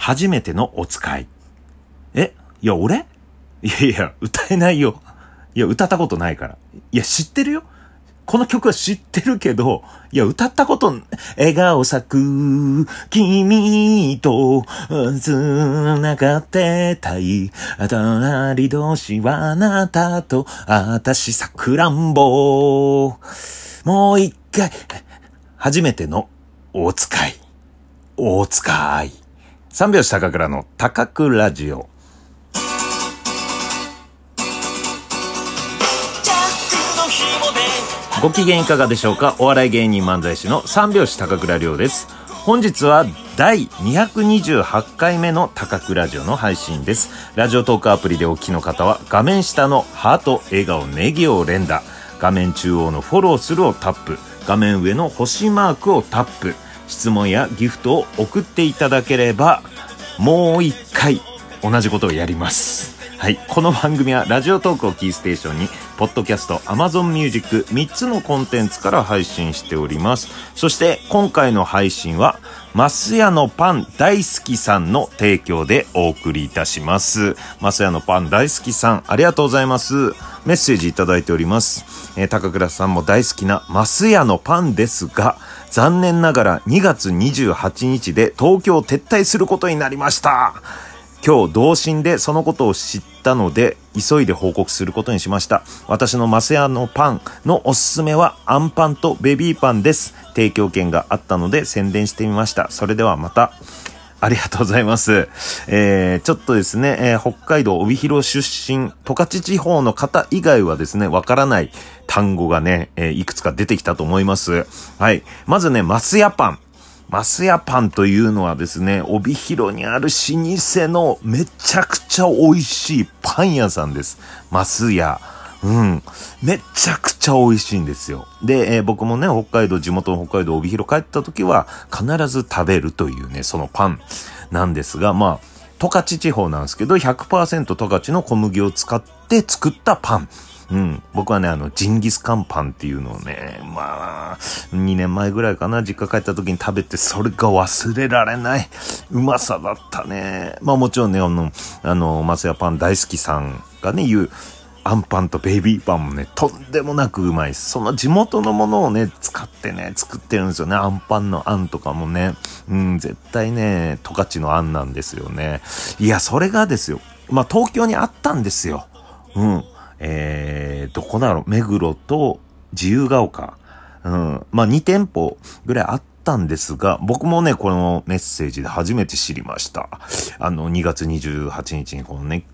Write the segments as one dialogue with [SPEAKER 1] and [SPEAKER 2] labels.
[SPEAKER 1] 初めてのお使い。え？いや、俺？いやいや、歌えないよ。いや、歌ったことないから。いや、知ってるよ。この曲は知ってるけど、いや、歌ったこと、笑顔咲く、君と、繋がってたい。隣同士はあなたと、私さくらんぼ。もう一回、初めての、大使い。大使い。三拍子高倉の高倉ラジオ。ご機嫌いかがでしょうか？お笑い芸人漫才師の三拍子高倉涼です。本日は第228回目の高倉ラジオの配信です。ラジオトークアプリでお聞きの方は画面下のハート、笑顔、ネギを連打、画面中央のフォローするをタップ、画面上の星マークをタップ、質問やギフトを送っていただければ、もう一回同じことをやります。はい。この番組はラジオトークをキーステーションに、ポッドキャスト、アマゾンミュージック3つのコンテンツから配信しております。そして今回の配信は、マスヤのパン大好きさんの提供でお送りいたします。マスヤのパン大好きさん、ありがとうございます。メッセージいただいております。えー、高倉さんも大好きなマスヤのパンですが、残念ながら2月28日で東京撤退することになりました。今日同心でそのことを知ったので急いで報告することにしました。私のマセヤのパンのおすすめはアンパンとベビーパンです。提供権があったので宣伝してみました。それではまた。ありがとうございます。えー、ちょっとですね、えー、北海道帯広出身、十勝地方の方以外はですね、わからない単語がね、えー、いくつか出てきたと思います。はい。まずね、マスヤパン。マスヤパンというのはですね、帯広にある老舗のめちゃくちゃ美味しいパン屋さんです。マスヤ。うん。めちゃくちゃ美味しいんですよ。で、えー、僕もね、北海道、地元の北海道帯広帰った時は必ず食べるというね、そのパンなんですが、まあ、十勝地方なんですけど、100%十勝の小麦を使って作ったパン。うん。僕はね、あの、ジンギスカンパンっていうのをね、まあ、2年前ぐらいかな、実家帰った時に食べて、それが忘れられない、うまさだったね。まあもちろんね、あの、あの、マスヤパン大好きさんがね、言う、アンパンとベイビーパンもね、とんでもなくうまいです。その地元のものをね、使ってね、作ってるんですよね。アンパンのあんとかもね。うん、絶対ね、十勝のあんなんですよね。いや、それがですよ。まあ、東京にあったんですよ。うん。えー、どこだろう、目黒と自由が丘。うん。まあ、2店舗ぐらいあったんですが、僕もね、このメッセージで初めて知りました。あの、2月28日にこのね、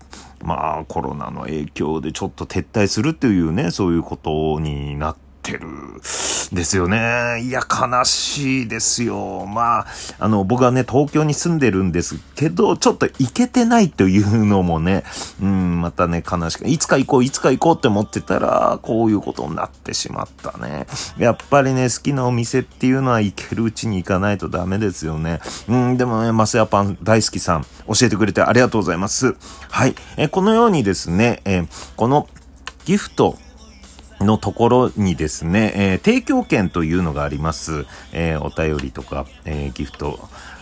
[SPEAKER 1] まあ、コロナの影響でちょっと撤退するっていうね、そういうことになって、てる。ですよね。いや、悲しいですよ。まあ、あの、僕はね、東京に住んでるんですけど、ちょっと行けてないというのもね、うん、またね、悲しく、いつか行こう、いつか行こうって思ってたら、こういうことになってしまったね。やっぱりね、好きなお店っていうのは行けるうちに行かないとダメですよね。うん、でもね、マスヤパン大好きさん、教えてくれてありがとうございます。はい。えこのようにですね、えこのギフト、のところにですね、えー、提供券というのがあります。えー、お便りとか、えー、ギフト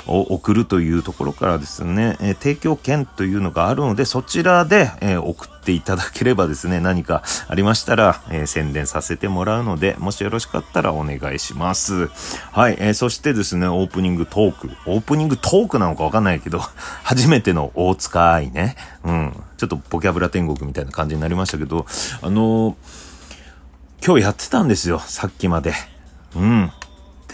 [SPEAKER 1] を送るというところからですね、え提供券というのがあるので、そちらで、え送っていただければですね、何かありましたら、え宣伝させてもらうので、もしよろしかったらお願いします。はい、えそしてですね、オープニングトーク。オープニングトークなのかわかんないけど、初めての大塚愛ね。うん。ちょっとボキャブラ天国みたいな感じになりましたけど、あのー今日やってたんですよ、さっきまで。うん。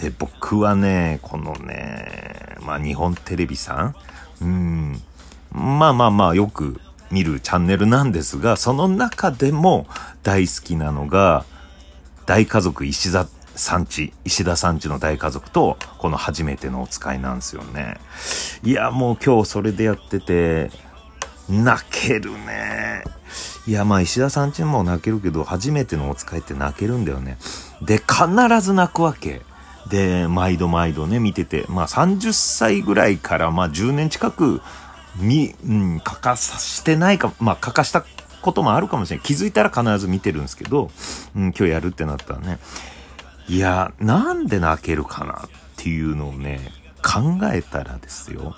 [SPEAKER 1] で、僕はね、このね、まあ日本テレビさん、うん、まあまあまあよく見るチャンネルなんですが、その中でも大好きなのが、大家族石田さんち、石田さんちの大家族と、この初めてのお使いなんですよね。いや、もう今日それでやってて、泣けるね。いや、まあ石田さんちも泣けるけど、初めてのお使いって泣けるんだよね。で、必ず泣くわけ。で、毎度毎度ね、見てて、まあ30歳ぐらいから、まあ10年近く、み、うん、欠かさしてないか、まあ欠かしたこともあるかもしれない。気づいたら必ず見てるんですけど、うん、今日やるってなったらね。いや、なんで泣けるかなっていうのをね、考えたらですよ。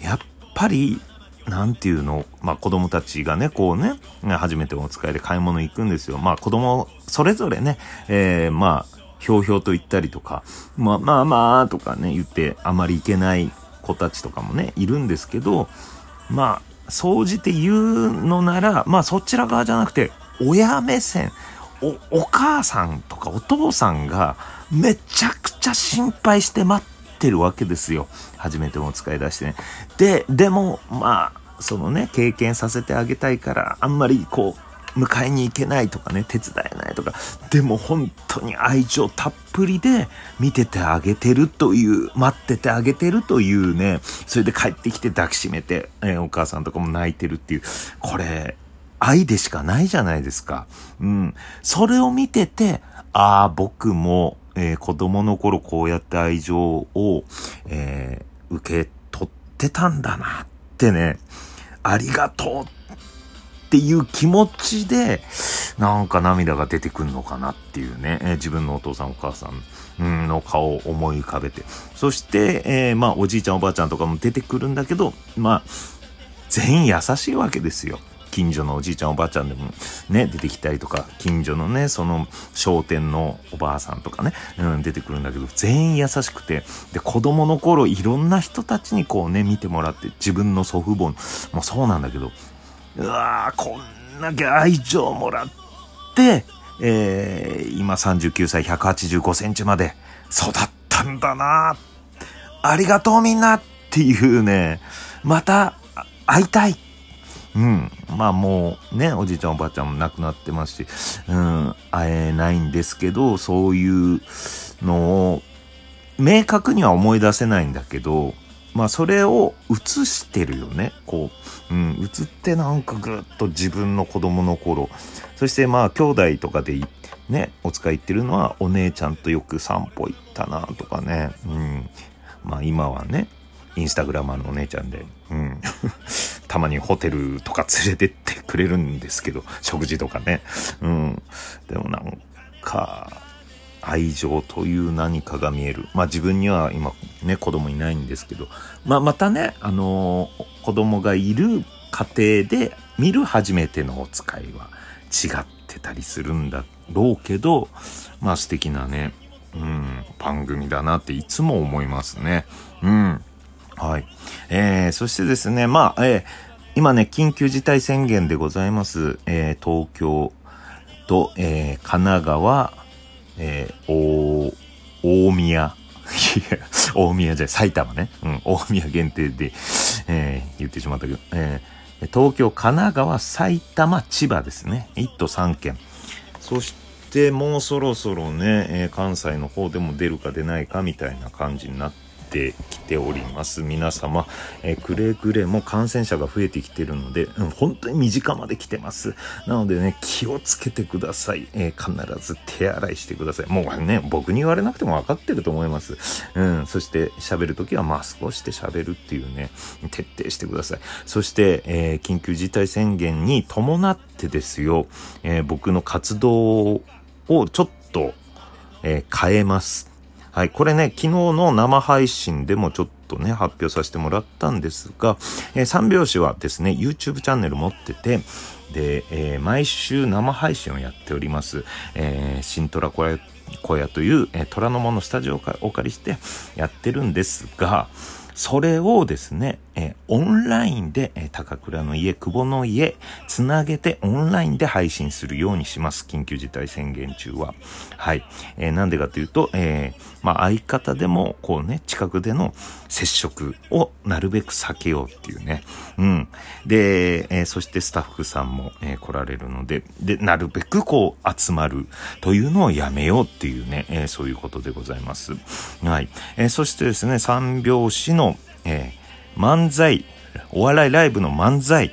[SPEAKER 1] やっぱり、なんていうの、まあ子供たちがね、こうね、初めてお使いで買い物行くんですよ。まあ子供、それぞれね、えー、まあ、ひょうひょうと言ったりとか、まあまあまあとかね、言ってあまり行けない子たちとかもね、いるんですけど、まあ、総じて言うのなら、まあそちら側じゃなくて、親目線、お、お母さんとかお父さんがめちゃくちゃ心配して待っててるわけですよ。初めても使い出してね。で、でも、まあ、そのね、経験させてあげたいから、あんまりこう、迎えに行けないとかね、手伝えないとか、でも本当に愛情たっぷりで見ててあげてるという、待っててあげてるというね、それで帰ってきて抱きしめて、えー、お母さんとかも泣いてるっていう、これ、愛でしかないじゃないですか。うん。それを見てて、ああ、僕も、えー、子供の頃こうやって愛情を、えー、受け取ってたんだなってね、ありがとうっていう気持ちで、なんか涙が出てくるのかなっていうね、えー、自分のお父さんお母さんの顔を思い浮かべて。そして、えー、まあ、おじいちゃんおばあちゃんとかも出てくるんだけど、まあ、全員優しいわけですよ。近所のおじいちゃんおばあちゃんでもね、出てきたりとか、近所のね、その商店のおばあさんとかね、うん、出てくるんだけど、全員優しくて、で、子供の頃いろんな人たちにこうね、見てもらって、自分の祖父母もそうなんだけど、うわーこんだけ愛情もらって、えー、今39歳185センチまで育ったんだなありがとうみんなっていうね、また会いたい。うん。まあもうね、おじいちゃんおばあちゃんも亡くなってますし、うん、会えないんですけど、そういうのを明確には思い出せないんだけど、まあそれを映してるよね。こう、うん、映ってなんかぐっと自分の子供の頃。そしてまあ兄弟とかでね、お使い行ってるのはお姉ちゃんとよく散歩行ったなとかね。うん。まあ今はね、インスタグラマーのお姉ちゃんで、うん。たまにホテルとか連れてってくれるんですけど、食事とかね。うん。でもなんか、愛情という何かが見える。まあ自分には今ね、子供いないんですけど、まあまたね、あのー、子供がいる家庭で見る初めてのお使いは違ってたりするんだろうけど、まあ素敵なね、うん、番組だなっていつも思いますね。うん。はい。えー、そしてですね、まあ、えー、今ね、緊急事態宣言でございます。えー、東京と、えー、神奈川、えー、大、大宮。大宮じゃ埼玉ね。うん、大宮限定で、えー、言ってしまったけど、えー、東京、神奈川、埼玉、千葉ですね。1都3県。そして、もうそろそろね、えー、関西の方でも出るか出ないかみたいな感じになっててきております。皆様、え、くれぐれも感染者が増えてきてるので、うん、本当に身近まで来てます。なのでね気をつけてください、えー、必ず手洗いしてください。もうね僕に言われなくても分かってると思います。うんそして喋るときはマスクをして喋るっていうね徹底してください。そして、えー、緊急事態宣言に伴ってですよ、え僕の活動をちょっと、え変えます。はい、これね、昨日の生配信でもちょっとね、発表させてもらったんですが、えー、三拍子はですね、YouTube チャンネル持ってて、で、えー、毎週生配信をやっております。えー、新虎小屋小屋という、えー、虎ノ門のスタジオをお借りしてやってるんですが、それをですね、え、オンラインで、え、高倉の家、久保の家、つなげてオンラインで配信するようにします。緊急事態宣言中は。はい。えー、なんでかというと、えー、まあ、相方でも、こうね、近くでの接触をなるべく避けようっていうね。うん。で、えー、そしてスタッフさんも、え、来られるので、で、なるべくこう集まるというのをやめようっていうね、え、そういうことでございます。はい。え、そしてですね、三拍子の、えー、漫才、お笑いライブの漫才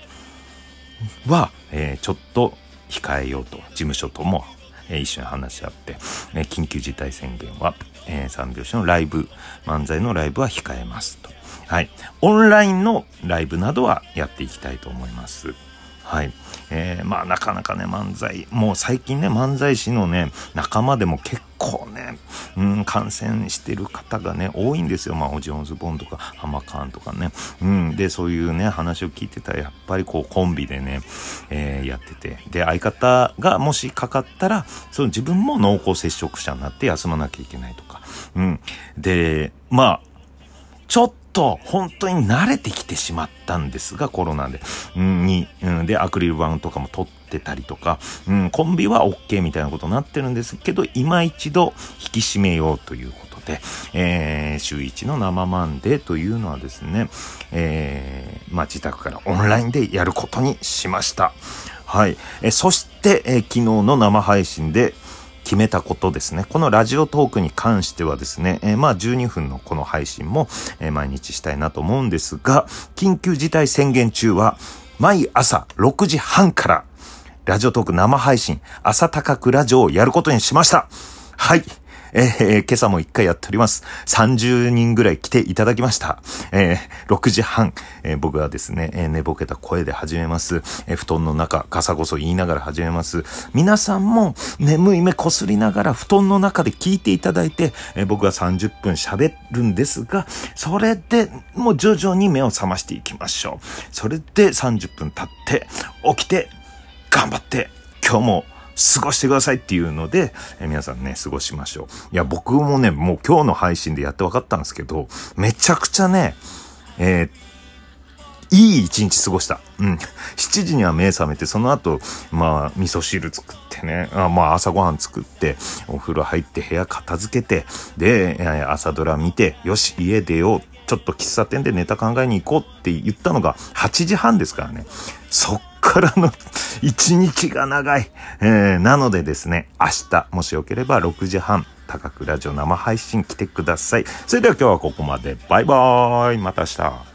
[SPEAKER 1] は、えー、ちょっと控えようと、事務所とも、えー、一緒に話し合って、え、緊急事態宣言は、えー、三拍子のライブ、漫才のライブは控えますと。はい。オンラインのライブなどはやっていきたいと思います。はい。えー、まあなかなかね、漫才、もう最近ね、漫才師のね、仲間でも結構ね、うん、感染してる方がね、多いんですよ。まあ、オジオンズボンとか、ハマカーンとかね。うん、で、そういうね、話を聞いてたら、やっぱりこう、コンビでね、えー、やってて。で、相方がもしかかったら、その自分も濃厚接触者になって休まなきゃいけないとか。うん。で、まあ、ちょっと本当に慣れてきてしまったんですが、コロナで。うん、に、うん、で、アクリル板とかも取ってたりとか、うん、コンビは OK みたいなことになってるんですけど、今一度引き締めようということで、えー、週1の生マンデーというのはですね、えー、まあ、自宅からオンラインでやることにしました。はい。えそして、え昨日の生配信で、決めたことですね。このラジオトークに関してはですね、えー、まあ12分のこの配信も、えー、毎日したいなと思うんですが、緊急事態宣言中は毎朝6時半からラジオトーク生配信朝高くラジオをやることにしました。はい。えー、今朝も一回やっております。30人ぐらい来ていただきました。えー、6時半、えー、僕はですね、え寝ぼけた声で始めます。え布団の中、ガサゴソ言いながら始めます。皆さんも眠い目こすりながら布団の中で聞いていただいて、え僕は30分喋るんですが、それでもう徐々に目を覚ましていきましょう。それで30分経って、起きて、頑張って、今日も過ごしてくださいっていうので、えー、皆さんね、過ごしましょう。いや、僕もね、もう今日の配信でやって分かったんですけど、めちゃくちゃね、えー、いい一日過ごした。うん。7時には目覚めて、その後、まあ、味噌汁作ってね、あまあ、朝ごはん作って、お風呂入って部屋片付けて、で、朝ドラ見て、よし、家出よう。ちょっと喫茶店でネタ考えに行こうって言ったのが8時半ですからね。そっからの一日が長い。えー、なのでですね、明日、もしよければ6時半、高倉ラジオ生配信来てください。それでは今日はここまで。バイバーイ。また明日。